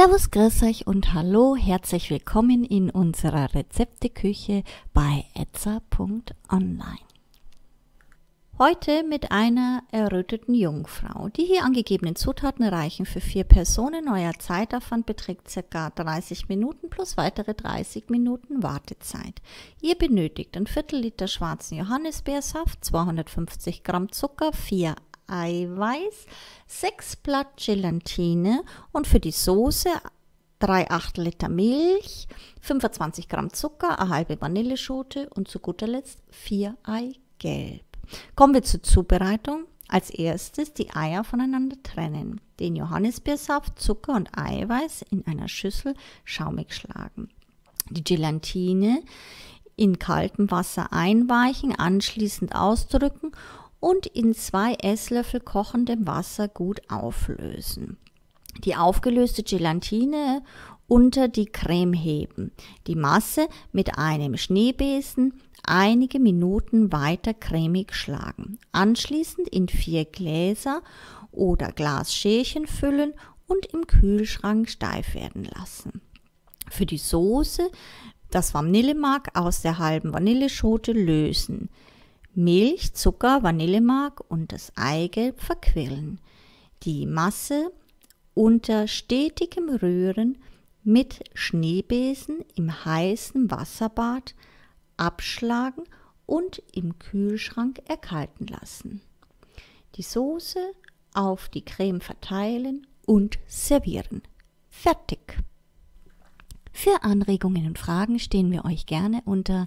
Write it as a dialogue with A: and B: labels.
A: Servus, grüß euch und hallo, herzlich willkommen in unserer Rezepteküche bei etza.online. Heute mit einer erröteten Jungfrau. Die hier angegebenen Zutaten reichen für vier Personen. Euer Zeitaufwand beträgt ca. 30 Minuten plus weitere 30 Minuten Wartezeit. Ihr benötigt ein Viertel Liter schwarzen Johannisbeersaft, 250 Gramm Zucker, 4 Eiweiß, 6 Blatt Gelatine und für die Soße 3 Achtel Liter Milch, 25 Gramm Zucker, eine halbe Vanilleschote und zu guter Letzt 4 Eigelb. Kommen wir zur Zubereitung. Als erstes die Eier voneinander trennen. Den Johannisbeersaft, Zucker und Eiweiß in einer Schüssel schaumig schlagen. Die Gelatine in kaltem Wasser einweichen, anschließend ausdrücken und in zwei Esslöffel kochendem Wasser gut auflösen. Die aufgelöste Gelatine unter die Creme heben. Die Masse mit einem Schneebesen einige Minuten weiter cremig schlagen. Anschließend in vier Gläser oder Glasschälchen füllen und im Kühlschrank steif werden lassen. Für die Soße das Vanillemark aus der halben Vanilleschote lösen. Milch, Zucker, Vanillemark und das Eigelb verquirlen. Die Masse unter stetigem Rühren mit Schneebesen im heißen Wasserbad abschlagen und im Kühlschrank erkalten lassen. Die Soße auf die Creme verteilen und servieren. Fertig. Für Anregungen und Fragen stehen wir euch gerne unter